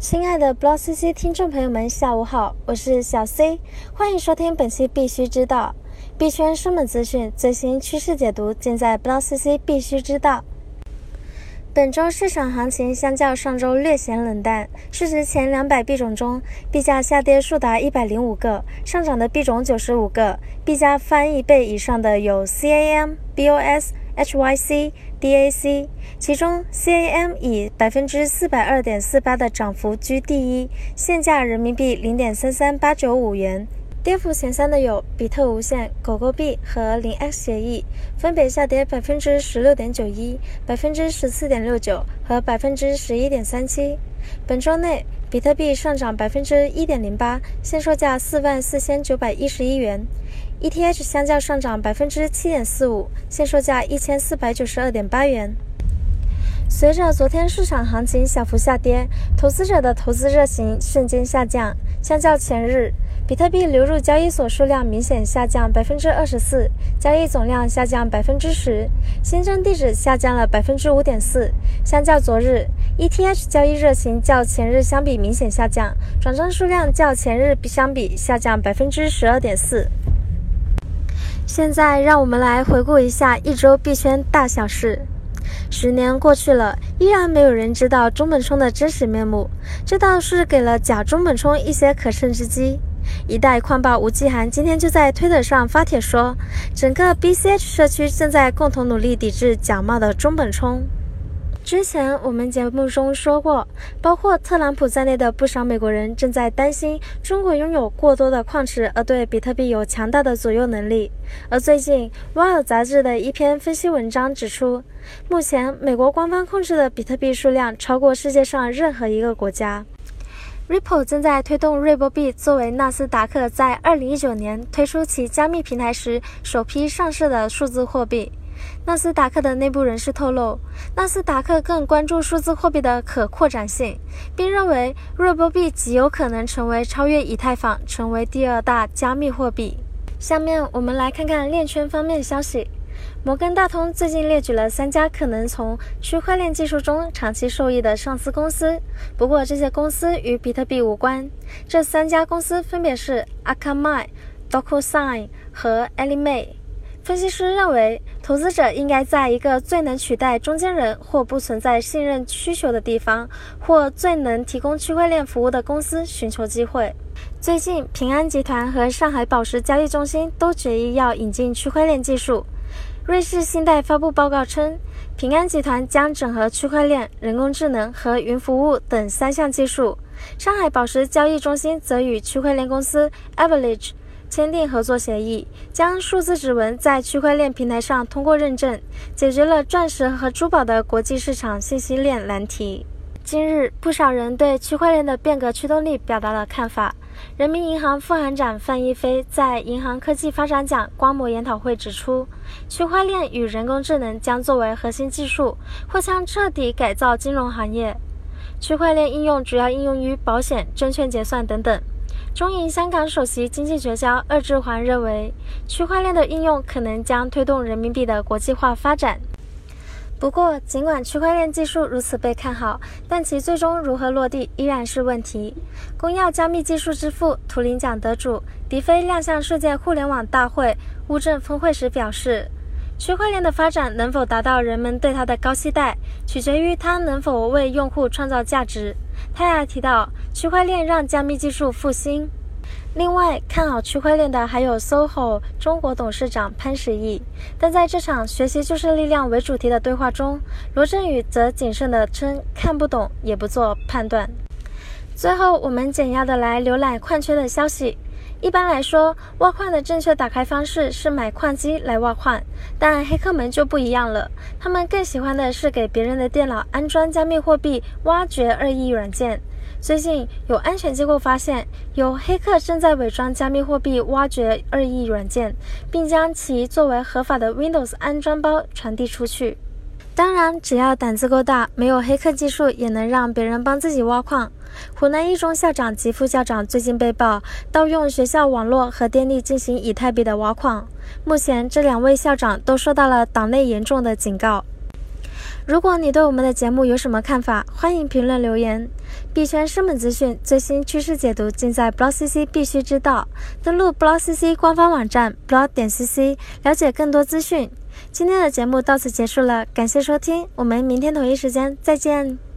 亲爱的 Block CC 听众朋友们，下午好，我是小 C，欢迎收听本期必须知道币圈热门资讯、最新趋势解读，尽在 Block CC 必须知道。本周市场行情相较上周略显冷淡，市值前两百币种中，币价下跌数达一百零五个，上涨的币种九十五个，币价翻一倍以上的有 CAM、BOS。HYC、DAC，其中 CAM 以百分之四百二点四八的涨幅居第一，现价人民币零点三三八九五元。跌幅前三的有比特无限、狗狗币和零 X 协议，分别下跌百分之十六点九一、百分之十四点六九和百分之十一点三七。本周内，比特币上涨百分之一点零八，现售价四万四千九百一十一元。ETH 相较上涨百分之七点四五，现售价一千四百九十二点八元。随着昨天市场行情小幅下跌，投资者的投资热情瞬间下降。相较前日，比特币流入交易所数量明显下降百分之二十四，交易总量下降百分之十，新增地址下降了百分之五点四。相较昨日，ETH 交易热情较前日相比明显下降，转账数量较前日比相比下降百分之十二点四。现在让我们来回顾一下一周币圈大小事。十年过去了，依然没有人知道中本聪的真实面目，这倒是给了假中本聪一些可乘之机。一代矿霸吴继涵今天就在推特上发帖说，整个 BCH 社区正在共同努力抵制假冒的中本聪。之前我们节目中说过，包括特朗普在内的不少美国人正在担心中国拥有过多的矿池，而对比特币有强大的左右能力。而最近，《瓦尔》杂志的一篇分析文章指出，目前美国官方控制的比特币数量超过世界上任何一个国家。Ripple 正在推动瑞波币作为纳斯达克在2019年推出其加密平台时首批上市的数字货币。纳斯达克的内部人士透露，纳斯达克更关注数字货币的可扩展性，并认为瑞波币极有可能成为超越以太坊，成为第二大加密货币。下面我们来看看链圈方面消息。摩根大通最近列举了三家可能从区块链技术中长期受益的上市公司，不过这些公司与比特币无关。这三家公司分别是 Akamai、DocuSign 和 Anime。分析师认为，投资者应该在一个最能取代中间人或不存在信任需求的地方，或最能提供区块链服务的公司寻求机会。最近，平安集团和上海宝石交易中心都决议要引进区块链技术。瑞士信贷发布报告称，平安集团将整合区块链、人工智能和云服务等三项技术。上海宝石交易中心则与区块链公司 Avalanche。签订合作协议，将数字指纹在区块链平台上通过认证，解决了钻石和珠宝的国际市场信息链难题。今日，不少人对区块链的变革驱动力表达了看法。人民银行副行长范一飞在银行科技发展奖观摩研讨会指出，区块链与人工智能将作为核心技术，或将彻底改造金融行业。区块链应用主要应用于保险、证券结算等等。中银香港首席经济学家鄂志环认为，区块链的应用可能将推动人民币的国际化发展。不过，尽管区块链技术如此被看好，但其最终如何落地依然是问题。公钥加密技术之父、图灵奖得主迪飞亮相世界互联网大会乌镇峰会时表示。区块链的发展能否达到人们对它的高期待，取决于它能否为用户创造价值。他还提到，区块链让加密技术复兴。另外，看好区块链的还有 SOHO 中国董事长潘石屹。但在这场“学习就是力量”为主题的对话中，罗振宇则谨慎地称看不懂，也不做判断。最后，我们简要的来浏览矿圈的消息。一般来说，挖矿的正确打开方式是买矿机来挖矿，但黑客们就不一样了，他们更喜欢的是给别人的电脑安装加密货币挖掘恶意软件。最近有安全机构发现，有黑客正在伪装加密货币挖掘恶意软件，并将其作为合法的 Windows 安装包传递出去。当然，只要胆子够大，没有黑客技术也能让别人帮自己挖矿。湖南一中校长及副校长最近被曝盗用学校网络和电力进行以太币的挖矿，目前这两位校长都受到了党内严重的警告。如果你对我们的节目有什么看法，欢迎评论留言。币圈热门资讯、最新趋势解读，尽在 BlockCC 必须知道。登录 BlockCC 官方网站 block 点 cc，了解更多资讯。今天的节目到此结束了，感谢收听，我们明天同一时间再见。